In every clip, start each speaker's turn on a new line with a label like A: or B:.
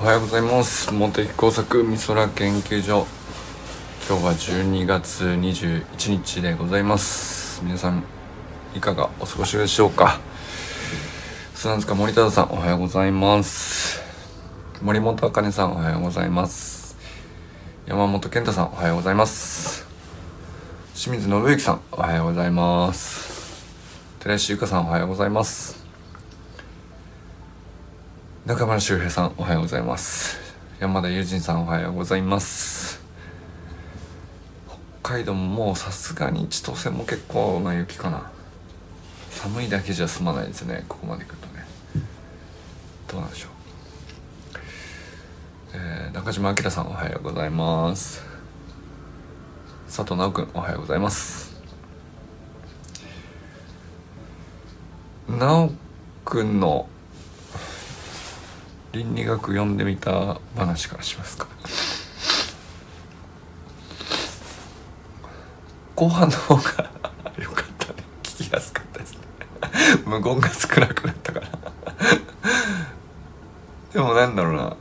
A: おはようございます。茂木工作美空研究所。今日は12月21日でございます。皆さんいかがお過ごしでしょうか？砂塚森忠さんおはようございます。森本茜さんおはようございます。山本健太さんおはようございます。清水信之さんおはようございます。寺石由香さんおはようございます。中村修平さんおはようございます。山田友人さんおはようございます。北海道ももうさすがに千歳も結構な雪かな。寒いだけじゃ済まないですねここまで来るとね。どうなんでしょう、えー、中島明さんおはようございます。佐藤直君おはようございます。直君の倫理学読んでみた話からしますか。後半の方が良かったね。聞きやすかったですね。無言が少なくなったから。でもなんだろうな。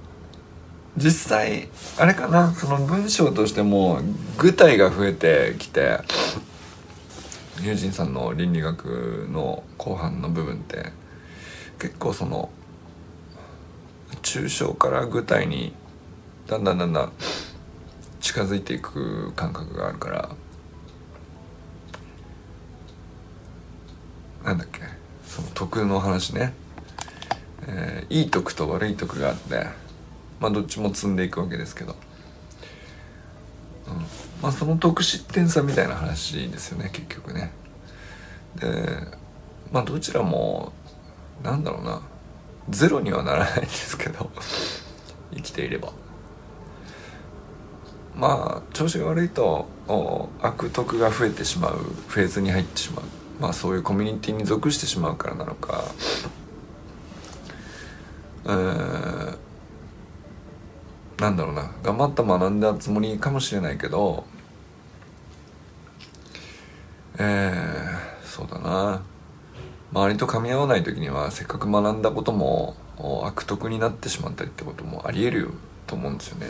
A: 実際あれかな。その文章としても具体が増えてきて友人さんの倫理学の後半の部分って結構その抽象から具体にだんだんだんだん近づいていく感覚があるから。なんだっけ？その徳の話ね、えー、いい徳と悪い徳があって。まあどっちも積んでいくわけですけど、うん、まあその得失点差みたいな話ですよね結局ね。でまあどちらもなんだろうな。ゼロにはならないんですけど生きていれば。まあ調子が悪いと悪徳が増えてしまう。フェーズに入ってしまう。まあそういうコミュニティに属してしまうからなのか。えー、なんだろうな。頑張った学んだつもりかもしれないけどえー、そうだな。周りと噛み合わない時にはせっかく学んだことも悪徳になってしまったりってこともありえると思うんですよね。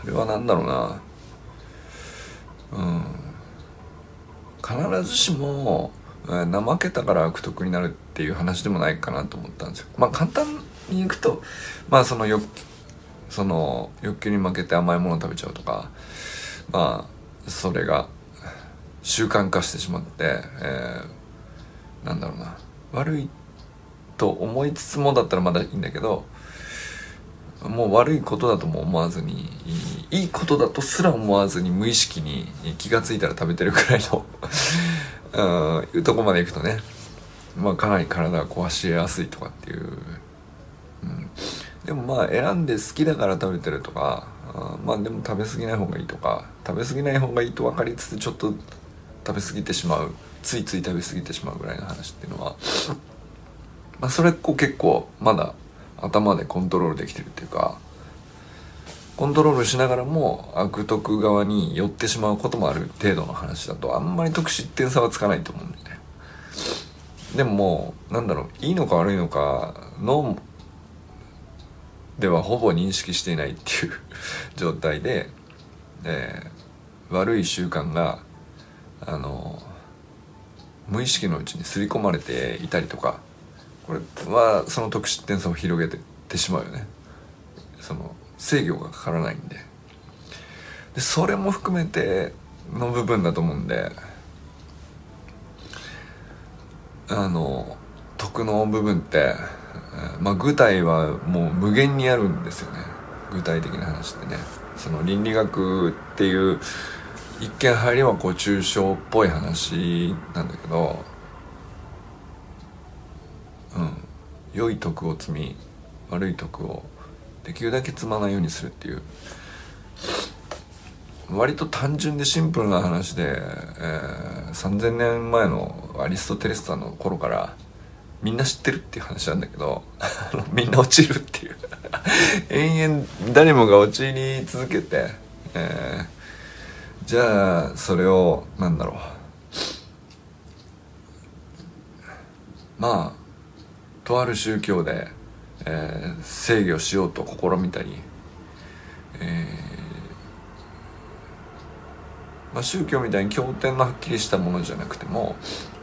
A: それは何だろうなうん必ずしも怠けたから悪徳になるっていう話でもないかなと思ったんですよ。まあ簡単にいくとまあその欲その欲求に負けて甘いもの食べちゃうとかまあそれが習慣化してしまって、えーなんだろうな。悪いと思いつつもだったらまだいいんだけどもう悪いことだとも思わずにいいことだとすら思わずに無意識に気が付いたら食べてるくらいの うんいうとこまでいくとねまあかなり体が壊しやすいとかっていう、うん、でもまあ選んで好きだから食べてるとかあまあでも食べ過ぎない方がいいとか食べ過ぎない方がいいと分かりつつちょっと食べ過ぎてしまうついつい食べ過ぎてしまうぐらいの話っていうのはまあそれこう結構まだ頭でコントロールできてるっていうかコントロールしながらも悪徳側に寄ってしまうこともある程度の話だとあんまり得失点差はつかないと思うんだよね。でももうなんだろういいのか悪いのかのではほぼ認識していないっていう 状態で、えー、悪い習慣があの無意識のうちに刷り込まれていたりとかこれはその得失点差を広げててしまうよね。その制御がかからないんで。でそれも含めての部分だと思うんであの徳の部分ってまあ具体はもう無限にあるんですよね。具体的な話ってね。その倫理学っていう一見入りはこう抽象っぽい話なんだけどうん。良い徳を積み悪い徳をできるだけ積まないようにするっていう。割と単純でシンプルな話で、えー、3,000年前のアリストテレスさんの頃からみんな知ってるっていう話なんだけど みんな落ちるっていう。延々誰もが陥り続けて、えーじゃあそれをなんだろう。まあとある宗教で、えー、制御しようと試みたり、えーまあ、宗教みたいに経典のはっきりしたものじゃなくても、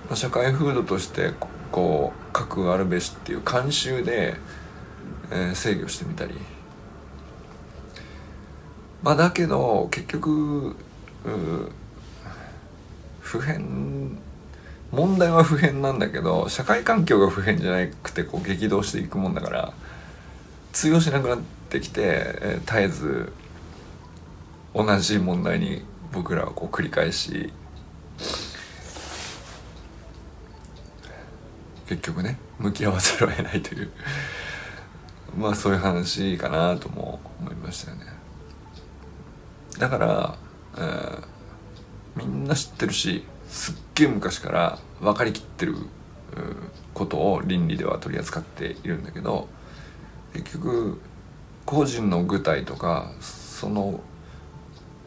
A: まあ、社会風土としてこう核あるべしっていう慣習で、えー、制御してみたり。まあだけど結局普遍問題は普遍なんだけど社会環境が普遍じゃなくてこう激動していくもんだから通用しなくなってきて、えー、絶えず同じ問題に僕らはこう繰り返し結局ね向き合わざるを得ないというまあそういう話かなとも思いましたよね。だから、え、みんな知ってるしすっげえ昔から分かりきってることを倫理では取り扱っているんだけど結局個人の具体とかその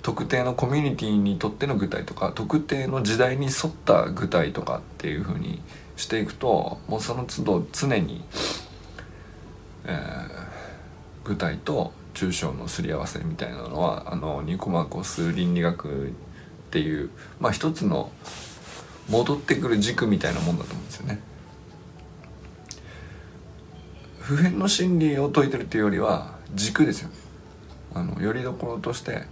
A: 特定のコミュニティにとっての具体とか特定の時代に沿った具体とかっていうふうにしていくともうその都度常に、えー、具体と抽象のすり合わせみたいなのはあのニコマコス倫理学っていうまあ一つの戻ってくる軸みたいなもんだと思うんですよね。普遍の真理を説いてるっていうよりは軸ですよね。あのよりどころとして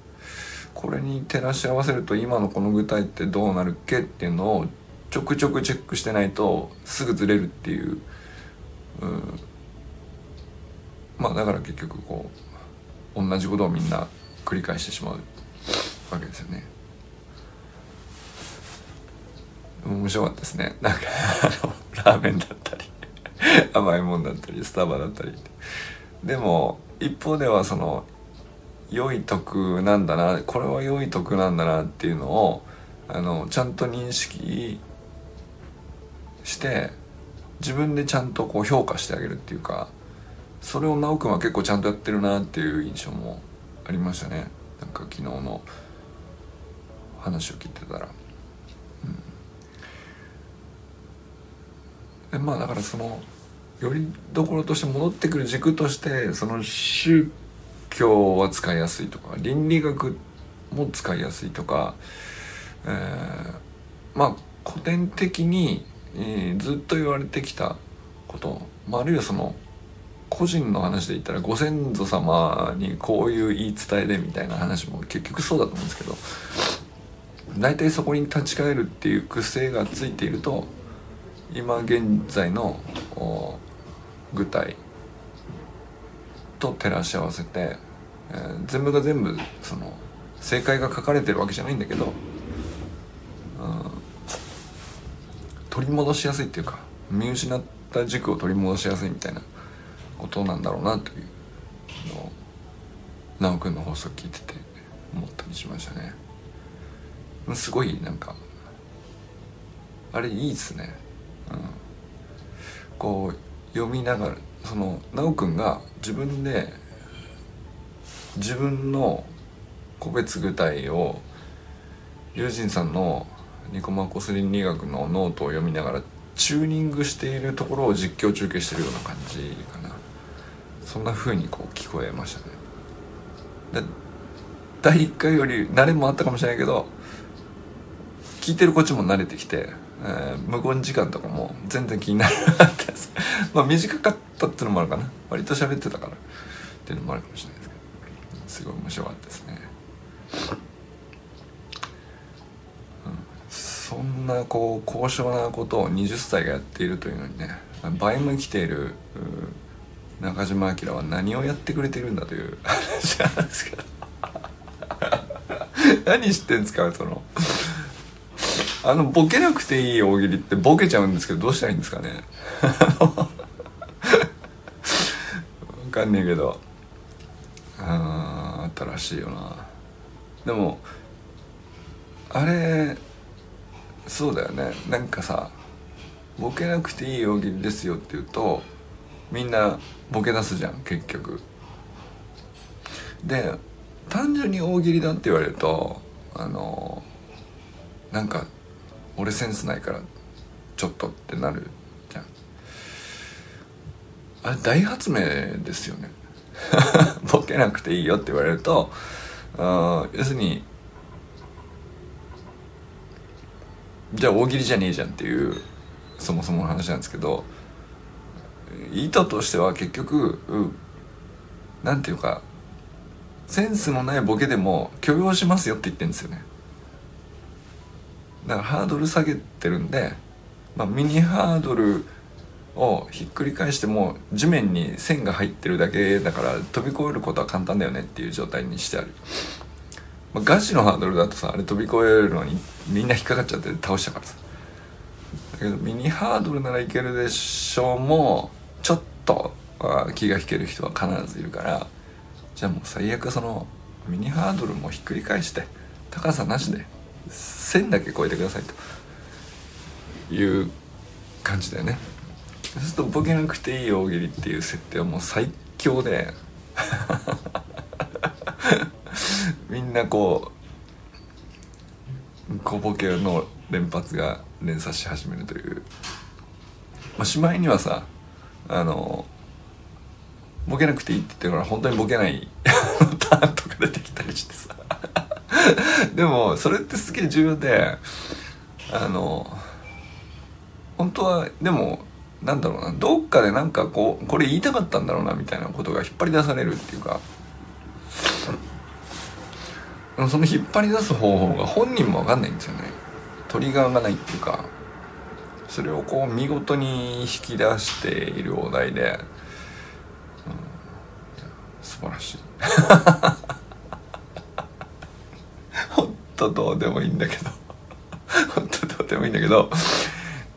A: これに照らし合わせると今のこの具体ってどうなるっけっていうのをちょくちょくチェックしてないとすぐずれるっていう、うん、まあだから結局こう同じことをみんな繰り返してしまうわけですよね。面白かったですねなんかラーメンだったり 甘いもんだったりスタバだったりでも一方ではその良い徳なんだなこれは良い徳なんだなっていうのをあのちゃんと認識して自分でちゃんとこう評価してあげるっていうかそれを直くんは結構ちゃんとやってるなっていう印象もありましたねなんか昨日の話を聞いてたら。でまあだからそのよりどころとして戻ってくる軸としてその宗教は使いやすいとか倫理学も使いやすいとか、えー、まあ古典的に、えー、ずっと言われてきたこと、まあ、あるいはその個人の話で言ったらご先祖様にこういう言い伝えでみたいな話も結局そうだと思うんですけど大体そこに立ち返るっていう癖がついていると今現在の具体と照らし合わせて、えー、全部が全部その正解が書かれてるわけじゃないんだけど、うん、取り戻しやすいっていうか見失った軸を取り戻しやすいみたいなことなんだろうなというのを修くんの放送聞いてて思ったりしましたね。すごいなんかあれいいっすね。こう読みながらその修くんが自分で自分の個別具体を友人さんのニコマコス倫理学のノートを読みながらチューニングしているところを実況中継してるような感じかな。そんな風にこう聞こえましたね。で第1回より慣れもあったかもしれないけど聞いてるこっちも慣れてきてえー、無言時間とかも全然気にならなかったです。まあ短かったっていうのもあるかな。割と喋ってたから。っていうのもあるかもしれないですけど。すごい面白かったですね、うん、そんなこう高尚なことを20歳がやっているというのにね倍も生きている中島明は何をやってくれてるんだという。話なんですけど何知ってんですかその。あのボケなくていい大喜利ってボケちゃうんですけどどうしたらいいんですかね。わかんねえけど。あ新しいよな。でもあれそうだよね。なんかさボケなくていい大喜利ですよって言うとみんなボケ出すじゃん結局。で単純に大喜利だって言われるとあのなんか俺センスないからちょっとってなるじゃん。あれ大発明ですよね。ボケなくていいよって言われるとあ要するにじゃあ大喜利じゃねえじゃんっていうそもそもの話なんですけど意図としては結局、うん、なんていうかセンスのないボケでも許容しますよって言ってるんですよね。だからハードル下げてるんで、まあ、ミニハードルをひっくり返しても地面に線が入ってるだけだから飛び越えることは簡単だよねっていう状態にしてある、まあ、ガチのハードルだとさあれ飛び越えるのにみんな引っかかっちゃって倒したからさ。だけどミニハードルならいけるでしょうもちょっと気が引ける人は必ずいるからじゃあもう最悪そのミニハードルもひっくり返して高さなしで線だけ超えてくださいと。いう感じだよね。そうするとボケなくていい大喜利っていう設定はもう最強で みんなこう小ボケの連発が連鎖し始めるという、まあ、しまいにはさあのボケなくていいって言ってるから本当にボケない ターンとか出てきたりしてさ。でもそれってすげえ重要であの本当はでもなんだろうなどっかでなんかこうこれ言いたかったんだろうなみたいなことが引っ張り出されるっていうかその引っ張り出す方法が本人も分かんないんですよね。トリガーがないっていうか。それをこう見事に引き出しているお題で、うん、素晴らしい。本当どうでもいいんだけど。本当どうでもいいんだけど。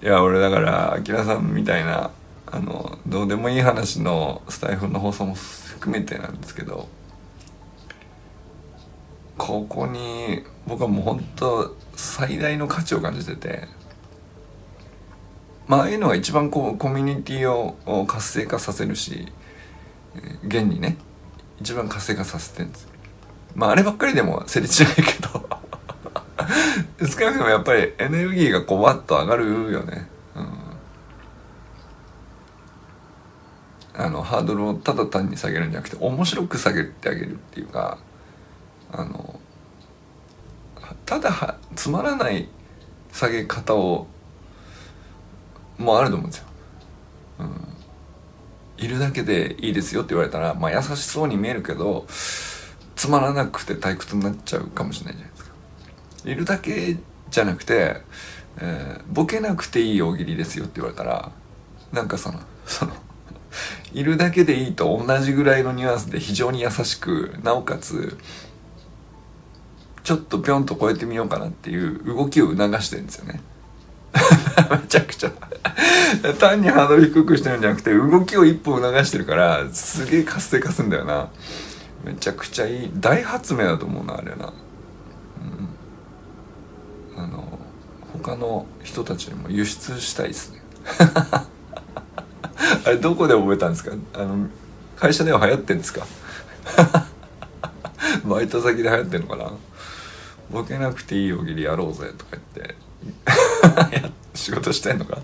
A: いや俺だからアキラさんみたいなあのどうでもいい話のスタイフの放送も含めてなんですけどここに僕はもう本当最大の価値を感じててまああいうのが一番こうコミュニティを活性化させるし現にね一番活性化させてるんです。まああればっかりでも成立しないけど。少なくともやっぱりエネルギーがこうワッと上がるよね、うん、あのハードルをただ単に下げるんじゃなくて面白く下げてあげるっていうかあのただはつまらない下げ方をもあると思うんですよ、うん、いるだけでいいですよって言われたらまあ優しそうに見えるけどつまらなくて退屈になっちゃうかもしれないじゃないですか。いるだけじゃなくて、えー、ボケなくていい大喜利ですよって言われたらなんかそのそのいるだけでいいと同じぐらいのニュアンスで非常に優しくなおかつちょっとぴょんと超えてみようかなっていう動きを促してるんですよね。めちゃくちゃ。単にハードル低くしてるんじゃなくて動きを一歩促してるからすげえ活性化すんだよな。めちゃくちゃいい。大発明だと思うなあれな。うん。あの他の人たちにも輸出したいですね。あれどこで覚えたんですか？あの会社では流行ってんですか？バイト先で流行ってんのかな？ボケなくていい大喜利やろうぜとか言って仕事してんのか？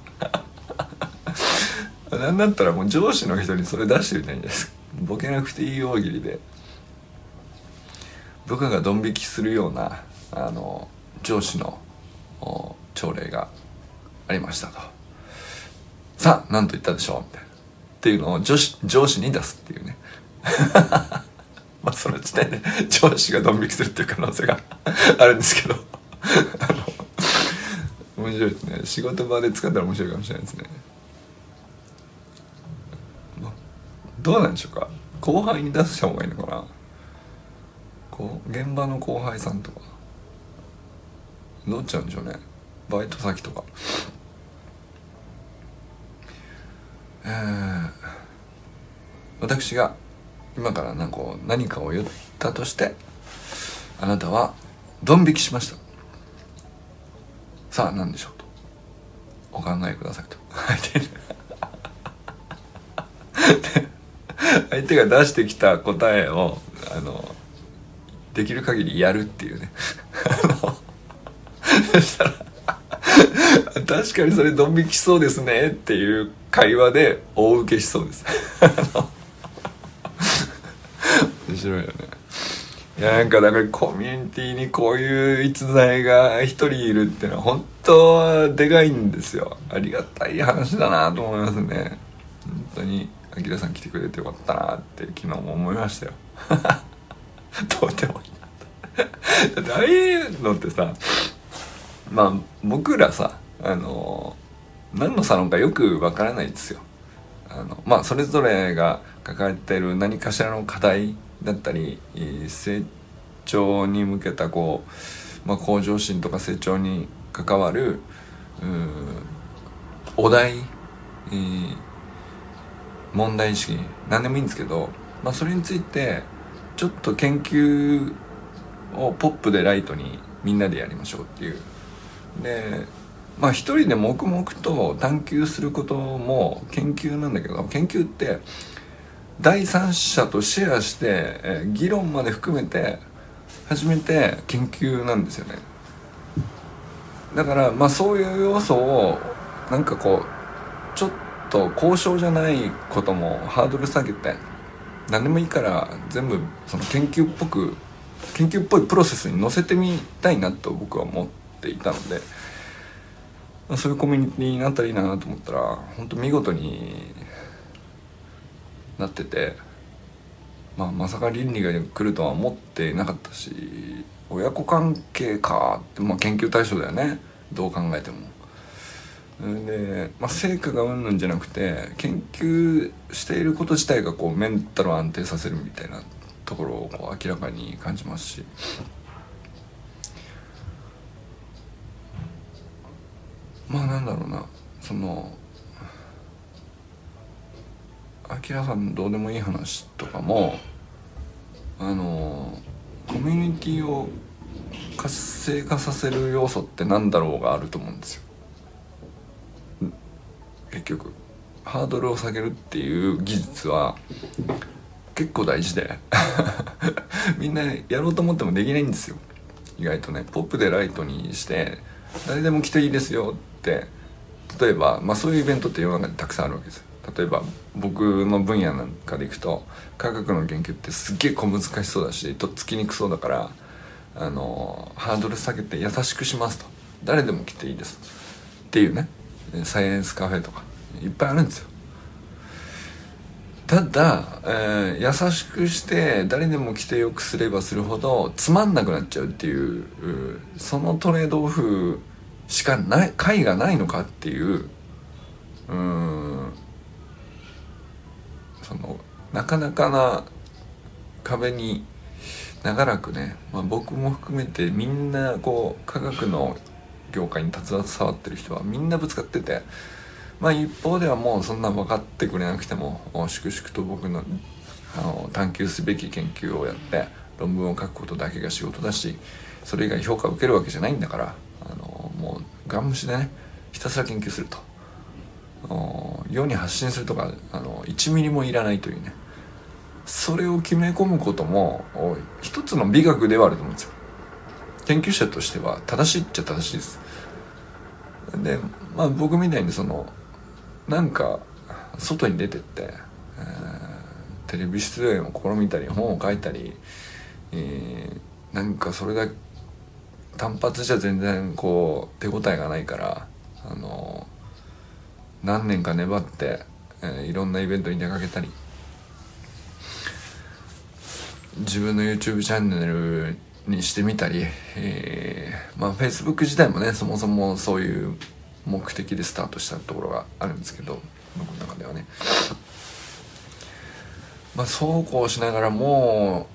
A: なんだったらもう上司の人にそれ出してみたいんですボケなくていい大喜利で部下がドン引きするようなあの上司の朝礼がありましたと。さあ、何と言ったでしょうみたいな。っていうのを上司上司に出すっていうね。まあその時点で上司がドン引きするっていう可能性が あるんですけどあの、面白いですね。仕事場で使ったら面白いかもしれないですね。どうなんでしょうか？後輩に出した方がいいのかな？こう現場の後輩さんとか。どっちなんでしょうね？バイト先とか。えー、私が今から何か何かを言ったとしてあなたはドン引きしました。さあ何でしょうと。お考えくださいと。書い。てる相手が出してきた答えをあのできる限りやるっていうね。そしたら確かにそれドン引きそうですねっていう会話で大受けしそうです。面白いよね。いやなんかだからコミュニティにこういう逸材が一人いるっていうのは本当でかいんですよ。ありがたい話だなと思いますね。本当に。あきらさん来てくれてよかったなって昨日も思いましたよ。どうでもいいなだってああいうのってさまあ僕らさあの何のサロンかよくわからないですよ。あのまあそれぞれが抱えてる何かしらの課題だったり成長に向けたこう、まあ、向上心とか成長に関わるお題、えー、問題意識何でもいいんですけど、まあ、それについてちょっと研究をポップでライトにみんなでやりましょうっていう。でまあ一人で黙々と探求することも研究なんだけど研究って第三者とシェアして、え、議論まで含めて初めて研究なんですよね。だからまあそういう要素をなんかこうちょっと交渉じゃないこともハードル下げて何でもいいから全部その研究っぽく研究っぽいプロセスに乗せてみたいなと僕は思っていたのでそういうコミュニティになったらいいなと思ったら本当見事になってて、まあ、まさか倫理が来るとは思ってなかったし親子関係かって、まあ、研究対象だよねどう考えても。で、まあ、成果がうんぬんじゃなくて研究していること自体がこうメンタルを安定させるみたいなところをこう明らかに感じますし。まあなんだろうなそのあきらさんのどうでもいい話とかもあのコミュニティを活性化させる要素ってなんだろうがあると思うんですよ結局ハードルを下げるっていう技術は結構大事で みんなやろうと思ってもできないんですよ。意外とねポップでライトにして誰でも来ていいですよって例えば、まあ、そういうイベントって世の中にたくさんあるわけです。例えば僕の分野なんかでいくと科学の研究ってすっげえ小難しそうだしとっつきにくそうだからあのハードル下げて優しくしますと。誰でも来ていいです。っていうね。サイエンスカフェとかいっぱいあるんですよ。ただ、えー、優しくして誰でも来てよくすればするほどつまんなくなっちゃうっていうそのトレードオフしかない解がないのかっていううんそのなかなかな壁に長らくね、まあ、僕も含めてみんなこう科学の業界に携わってる人はみんなぶつかっててまあ一方ではもうそんな分かってくれなくても粛々と僕のあの探求すべき研究をやって論文を書くことだけが仕事だしそれ以外評価を受けるわけじゃないんだからあのもうガン無視でねひたすら研究すると。世に発信するとかあの1ミリもいらないというね。それを決め込むことも一つの美学ではあると思うんですよ。研究者としては正しいっちゃ正しいです。でまあ僕みたいにそのなんか外に出てって、えー、テレビ出演を試みたり本を書いたり、えー、なんかそれだけ単発じゃ全然こう手応えがないからあの何年か粘って、えー、いろんなイベントに出かけたり。自分の YouTube チャンネルにしてみたり、えー、まあ Facebook 自体もねそもそもそういう目的でスタートしたところがあるんですけど僕の中ではね。まあそうこうしながらも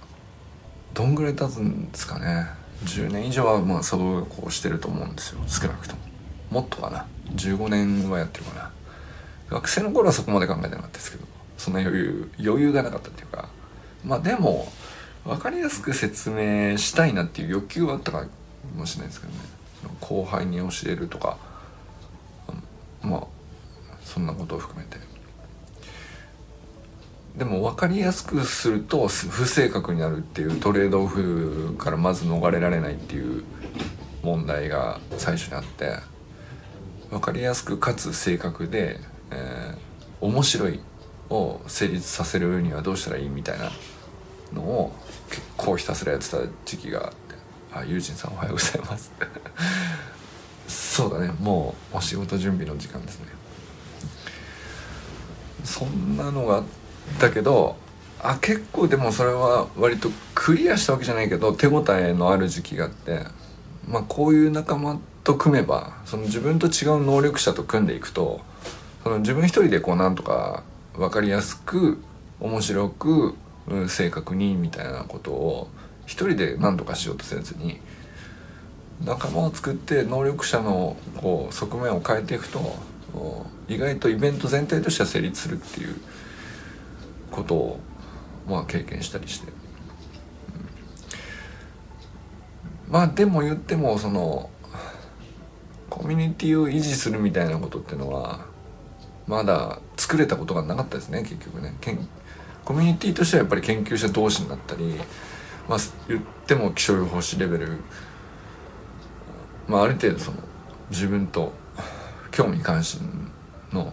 A: うどんぐらい経つんですかね。10年以上はまあそうこうしてると思うんですよ。少なくとも。もっとかな。15年はやってるかな。学生の頃はそこまで考えてなかったですけどそんな余裕余裕がなかったっていうか。まあでも分かりやすく説明したいなっていう欲求はあったかもしれないですけどね。後輩に教えるとか。まあそんなことを含めて。でも分かりやすくすると不正確になるっていうトレードオフからまず逃れられないっていう問題が最初にあって分かりやすくかつ正確で、えー、面白いを成立させるにはどうしたらいいみたいなのを結構ひたすらやってた時期があってあゆうじんさんおはようございます。そうだねもうお仕事準備の時間ですね。そんなのがあったけどあ結構でもそれは割とクリアしたわけじゃないけど手応えのある時期があってまあこういう仲間と組めばその自分と違う能力者と組んでいくとその自分一人でこうなんとか分かりやすく面白く正確にみたいなことを一人で何とかしようとせずに仲間を作って能力者のこう側面を変えていくと意外とイベント全体としては成立するっていうことをまあ経験したりして、まあでも言ってもそのコミュニティを維持するみたいなことっていうのはまだ作れたことがなかったですね結局ね。コミュニティとしてはやっぱり研究者同士になったりまあ言っても気象予報士レベルまあある程度その自分と興味関心の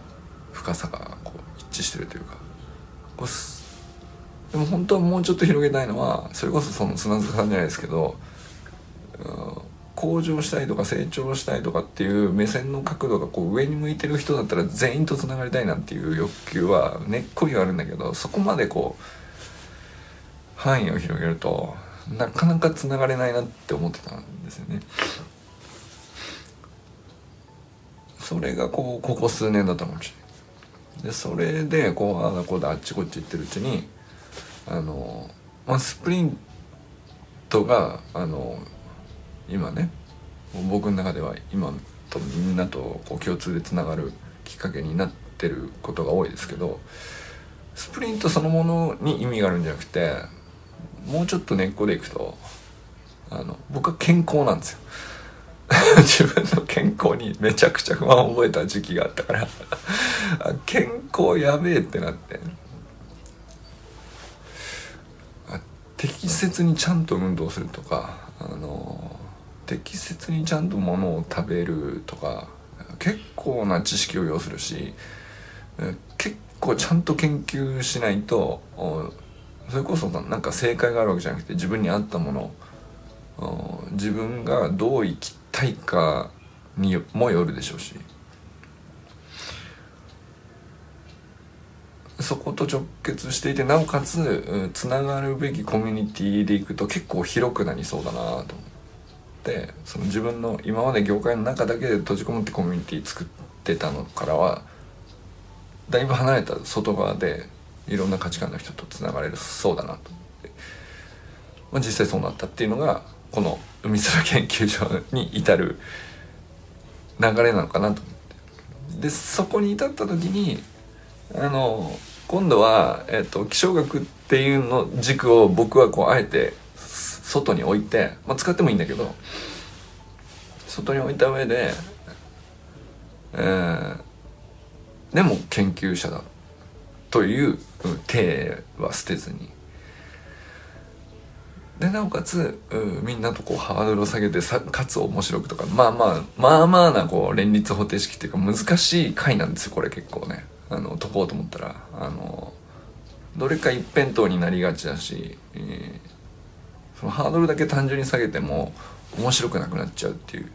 A: 深さがこう一致してるというかでも本当はもうちょっと広げたいのはそれこそその砂塚さんじゃないですけど、向上したいとか成長したいとかっていう目線の角度がこう上に向いてる人だったら全員とつながりたいなっていう欲求は根っこにはあるんだけどそこまでこう範囲を広げるとなかなかつながれないなって思ってたんですよね。それがこうここ数年だったかもしれないでそれでこうああだこうだあっちこっち行ってるうちにあの、まあ、スプリントがあの今ね僕の中では今とみんなとこう共通でつながるきっかけになってることが多いですけどスプリントそのものに意味があるんじゃなくてもうちょっと根っこでいくとあの僕は健康なんですよ。自分の健康にめちゃくちゃ不安を覚えた時期があったから。健康やべえってなって。適切にちゃんと運動するとかあの適切にちゃんとものを食べるとか結構な知識を要するし結構ちゃんと研究しないとそれこそなんか正解があるわけじゃなくて自分に合ったもの自分がどう生きたいかにもよるでしょうし。そこと直結していてなおかつつながるべきコミュニティでいくと結構広くなりそうだなと思ってその自分の今まで業界の中だけで閉じこもってコミュニティ作ってたのからはだいぶ離れた外側でいろんな価値観の人とつながれるそうだなと。思って、まあ、実際そうなったっていうのがこの海空研究所に至る流れなのかなと。思ってでそこに至った時にあの今度は、えっと、気象学っていうの軸を僕はこうあえて外に置いて、まあ、使ってもいいんだけど外に置いた上で、えー、でも研究者だという体は捨てずに。でなおかつみんなとこうハードルを下げてさかつ面白くとかまあまあまあまあなこう連立方程式っていうか難しい回なんですよこれ結構ね。あの解こうと思ったら。あのどれか一辺倒になりがちだし、えー、そのハードルだけ単純に下げても面白くなくなっちゃうっていう。っ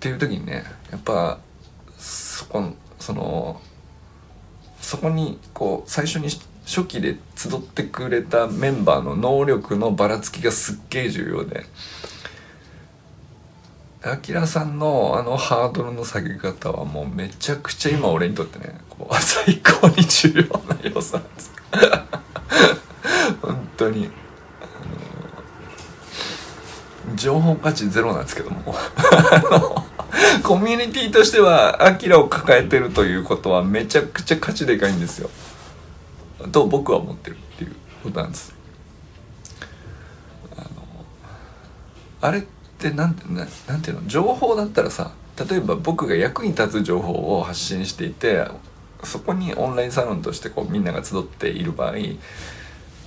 A: ていう時にねやっぱそこそのそこにこう最初に初期で集ってくれたメンバーの能力のばらつきがすっげえ重要で。あきらさんのあのハードルの下げ方はもうめちゃくちゃ今俺にとってねこう 最高に重要な要素なんです。本当に。情報価値ゼロなんですけども。コミュニティとしてはアキラを抱えてるということはめちゃくちゃ価値でかいんですよ。と僕は思ってるっていうことなんです。あのあれってなんてななんていうの？情報だったらさ例えば僕が役に立つ情報を発信していてそこにオンラインサロンとしてこうみんなが集っている場合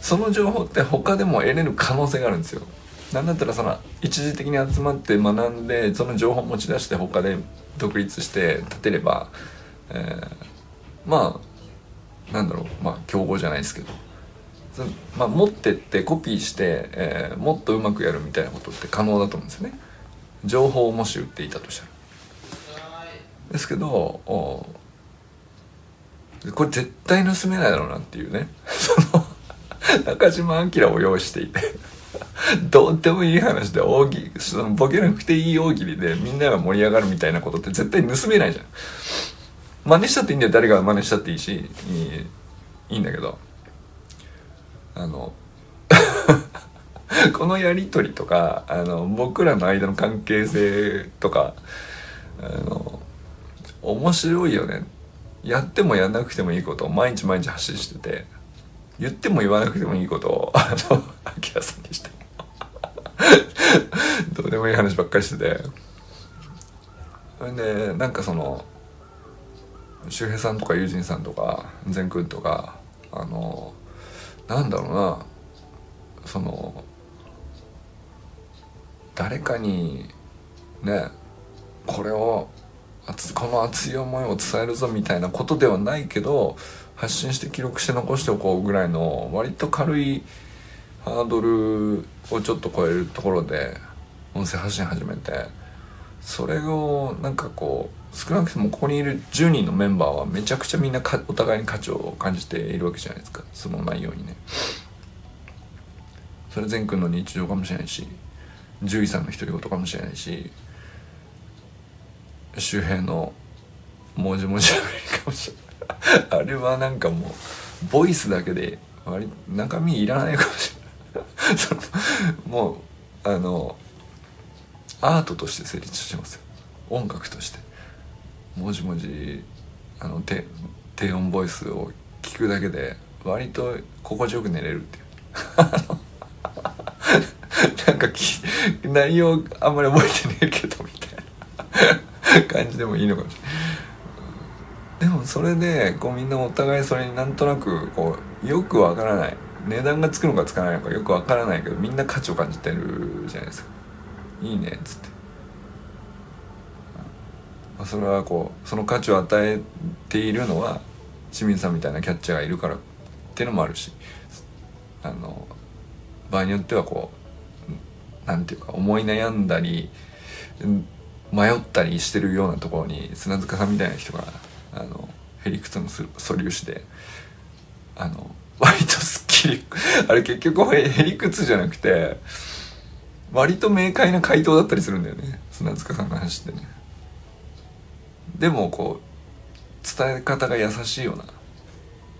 A: その情報って他でも得れる可能性があるんですよ。なんだったらその一時的に集まって学んでその情報を持ち出して他で独立して立てれば、えー、まあなんだろうまあ競合じゃないですけどまあ、持ってってコピーして、えー、もっとうまくやるみたいなことって可能だと思うんですよね。情報をもし売っていたとしたら。ですけどこれ絶対盗めないだろうなっていうね。中島明を用意していて。どうでもいい話で大喜利そのボケなくていい大喜利でみんなが盛り上がるみたいなことって絶対盗めないじゃん。真似したっていいんだよ。誰が真似したっていいしいいいいんだけど。あの このやり取りとかあの僕らの間の関係性とかあの面白いよね。やってもやんなくてもいいことを毎日毎日発信してて言っても言わなくてもいいことをあのアキラさんにして。どうでもいい話ばっかりしてて。それでなんかその周平さんとか友人さんとか善くんとかあのなんだろうなその誰かにねこれをこの熱い思いを伝えるぞみたいなことではないけど発信して記録して残しておこうぐらいの割と軽いハードルをちょっと超えるところで音声発信始めてそれをなんかこう少なくともここにいる10人のメンバーはめちゃくちゃみんなお互いに価値を感じているわけじゃないですか。その内容にね。それ善くんの日常かもしれないし獣医さんの独り言かもしれないし周辺の文字文字しゃべりかもしれない。あれはなんかもうボイスだけで割中身いらないかもしれない。もうあのアートとして成立してますよ。音楽として。もじもじあの低低音ボイスを聞くだけで割と心地よく寝れるっていう。なんかき内容あんまり覚えてねえけどみたいな。感じでもいいのかもしれない。でもそれでこうみんなお互いそれになんとなくこうよくわからない。値段がつくのかつかないのかよくわからないけどみんな価値を感じてるじゃないですか。いいねっつって。まあそれはこうその価値を与えているのは清水さんみたいなキャッチャーがいるからっていうのもあるしあの場合によってはこうなんていうか思い悩んだり迷ったりしてるようなところに砂塚さんみたいな人があのへりくつの素粒子であの割とすっきりあれ結局へりくつじゃなくて割と明快な回答だったりするんだよね。砂塚さんの話ってね。でもこう伝え方が優しいような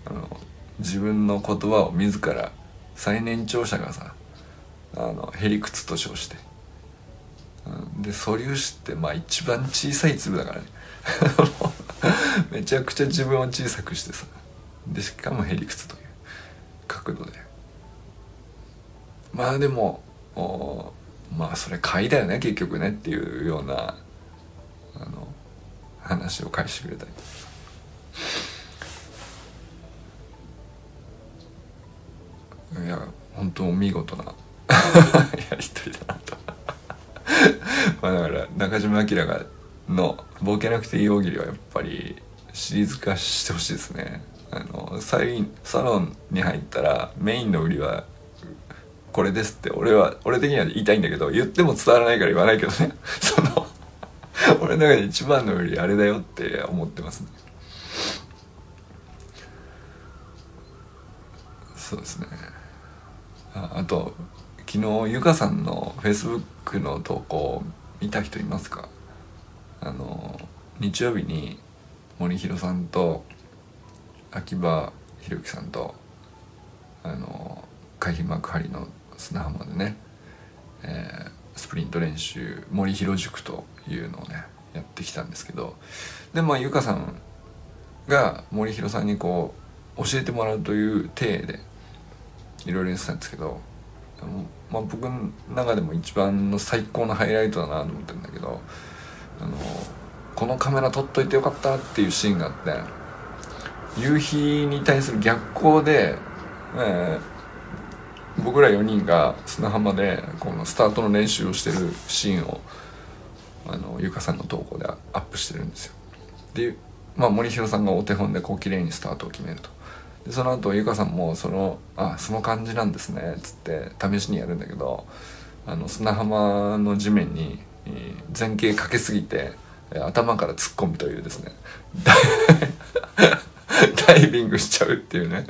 A: あの自分の言葉を自ら最年長者がさあのへりくつと称して、うん、で素粒子ってまあ一番小さい粒だからね。めちゃくちゃ自分を小さくしてさでしかもへりくつという。角度で。まあでもまあそれ買いだよね結局ねっていうようなあの話を返してくれたりいや本当見事なやり取りだなと。まあだから中島明がの「ボケなくていい大喜利」はやっぱりシリーズ化してほしいですね。あのササロンに入ったらメインの売りはこれですって俺は俺的には言いたいんだけど言っても伝わらないから言わないけどね。その俺の中で一番の売りあれだよって思ってますね。そうですね。ああと昨日ゆかさんのフェイスブックの投稿見た人いますか？あの日曜日に森弘さんと秋葉博之さんとあの海浜幕張の砂浜でね、えー、スプリント練習森広塾というのをねやってきたんですけどでまあゆかさんが森弘さんにこう教えてもらうという体でいろいろやってたんですけどまあ、僕の中でも一番の最高のハイライトだなと思ってるんだけどあのこのカメラ撮っといてよかったっていうシーンがあって夕日に対する逆光で、えー僕ら4人が砂浜でこのスタートの練習をしてるシーンをあのゆかさんの投稿でアップしてるんですよ。で、まあ、森弘さんがお手本でこう綺麗にスタートを決めると。でその後ゆかさんもその「あその感じなんですね」っつって試しにやるんだけどあの砂浜の地面に前傾かけすぎて頭から突っ込むというですね。ダイビングしちゃうっていうね。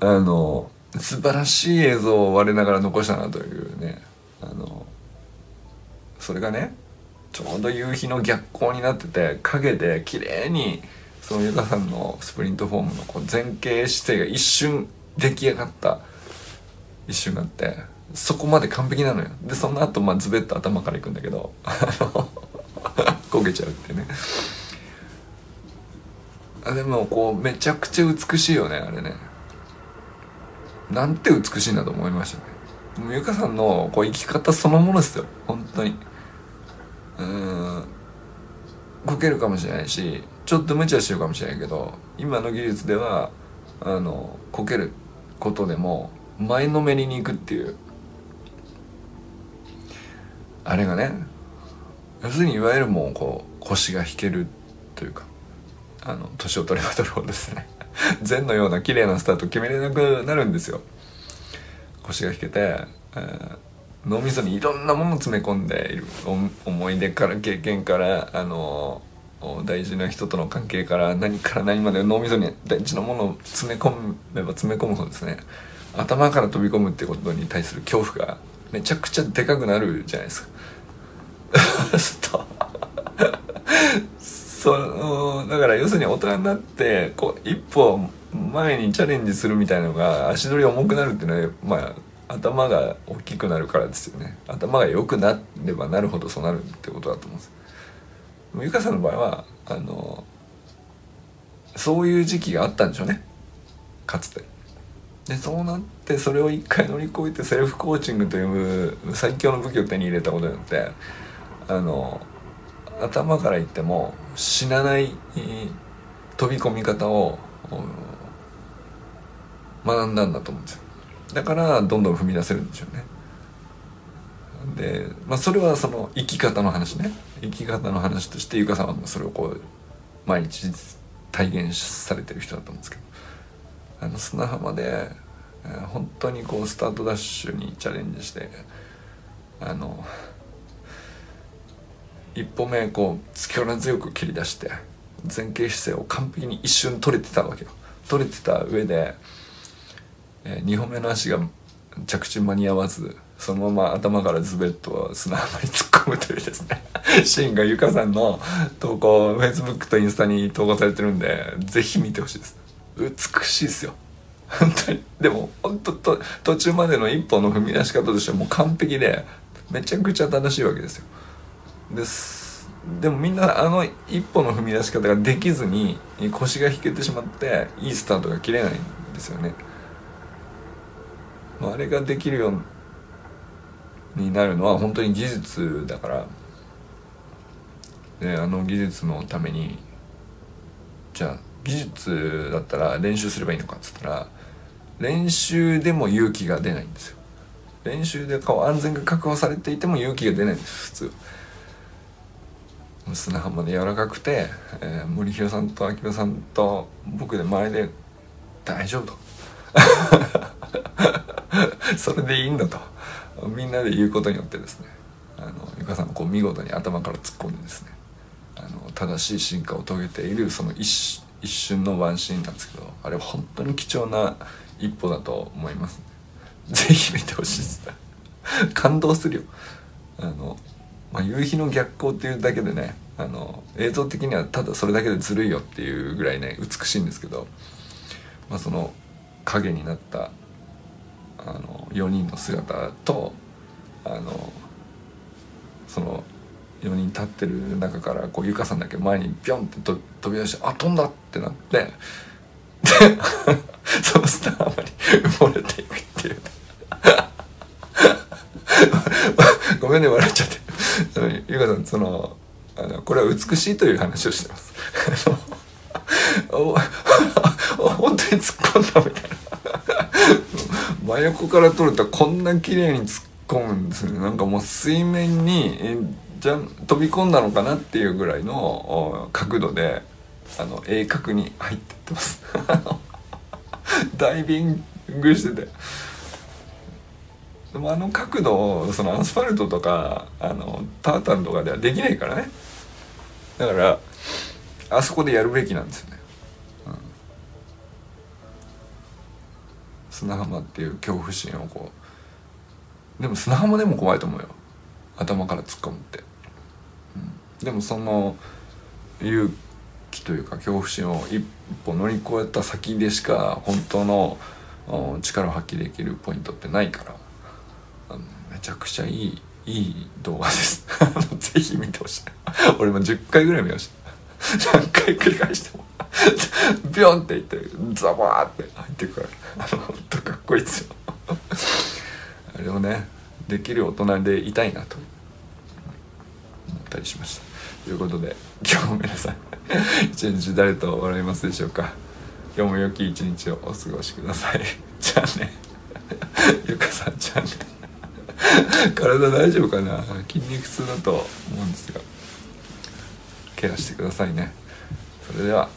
A: あの素晴らしい映像を我ながら残したなというね。あのそれがねちょうど夕日の逆光になってて影で綺麗にそのゆかさんのスプリントフォームのこう前傾姿勢が一瞬出来上がった。一瞬があってそこまで完璧なのよ。でその後まあズベッと頭からいくんだけど焦げちゃうってね。でもこうめちゃくちゃ美しいよねあれね。なんて美しいんだと思いましたね。ゆかさんのこう生き方そのものですよ。本当に。うん。こけるかもしれないしちょっと無茶してるかもしれないけど今の技術ではあのこけることでも前のめりに行くっていう。あれがね要するにいわゆるもうこう腰が引けるというか。あの年を取れば取るほどですね。禅のような綺麗なスタート決めれなくなるんですよ。腰が引けて、えー、脳みそにいろんなものを詰め込んでいる思い出から経験からあの大事な人との関係から何から何まで脳みそに大事なものを詰め込めば詰め込むほどですね。頭から飛び込むってことに対する恐怖がめちゃくちゃでかくなるじゃないですか。そのだから要するに大人になってこう一歩前にチャレンジするみたいなのが足取り重くなるっていうのはまあ頭が大きくなるからですよね。頭が良くなればなるほどそうなるってことだと思うんです。ゆかさんの場合はあのそういう時期があったんでしょうね。かつて。でそうなってそれを一回乗り越えてセルフコーチングという最強の武器を手に入れたことによってあの頭から言っても死なない飛び込み方を学んだんだと思うんですよ。だからどんどん踏み出せるんでしょうね。で、まあ、それはその生き方の話ね。生き方の話としてゆかさんはそれをこう毎日体現されてる人だと思うんですけど。あの砂浜で、え、本当にこうスタートダッシュにチャレンジしてあの一歩目こう力強く切り出して前傾姿勢を完璧に一瞬取れてたわけよ。取れてた上で、えー、2歩目の足が着地間に合わずそのまま頭からズベッと砂浜に突っ込むというですね シーンがゆかさんの投稿 Facebook とインスタに投稿されてるんでぜひ見てほしいです。美しいですよ。本当に。でも本当と途中までの一歩の踏み出し方としてはもう完璧でめちゃくちゃ正しいわけですよ。です。でもみんなあの一歩の踏み出し方ができずに腰が引けてしまっていいスタートが切れないんですよね。あれができるようになるのは本当に技術だから。であの技術のためにじゃあ技術だったら練習すればいいのかっつったら練習でも勇気が出ないんですよ。練習でこう安全が確保されていても勇気が出ないんです普通。砂浜で柔らかくて、えー、森弘さんと秋葉さんと僕で前で大丈夫と。それでいいんだと。みんなで言うことによってですねあのゆかさんもこう見事に頭から突っ込んでですねあの正しい進化を遂げているその一一瞬のワンシーンなんですけどあれは本当に貴重な一歩だと思います、ぜひ見てほしいです。感動するよ。あの、まあ、夕日の逆光っていうだけでねあの映像的にはただそれだけでずるいよっていうぐらいね美しいんですけど、まあ、その影になったあの4人の姿とあのその4人立ってる中からこうゆかさんだけ前にビョンってと飛び出して「あ飛んだ!」ってなってで そのスターまに埋もれていくっていう ごめんね笑っちゃって ゆかさんそのあのこれは美しいという話をしてます。お 本当に突っ込んだみたいな。真横から撮るとこんな綺麗に突っ込むんですね。なんかもう水面にえじゃ飛び込んだのかなっていうぐらいの角度であの鋭角に入ってってます。ダイビングしてて。でもあの角度をそのアスファルトとかあのタータンとかではできないからね。だからあそこでやるべきなんですよね、うん、砂浜っていう恐怖心をこう。でも砂浜でも怖いと思うよ。頭から突っ込むって、うん、でもその勇気というか恐怖心を一歩乗り越えた先でしか本当の力を発揮できるポイントってないから。めちゃくちゃいいいい動画です。ぜひ見てほしい。俺も10回ぐらい見ました。何回繰り返しても。ビョンっていってザバーって入ってくる。あのほんとかっこいいですよ。あれをねできる大人でいたいなと。思ったりしました。ということで今日も皆さん一日誰と笑いますでしょうか。今日も良き一日をお過ごしください。じゃあね。ゆかさんじゃあね。体大丈夫かな？筋肉痛だと思うんですが。ケアしてくださいね。それでは。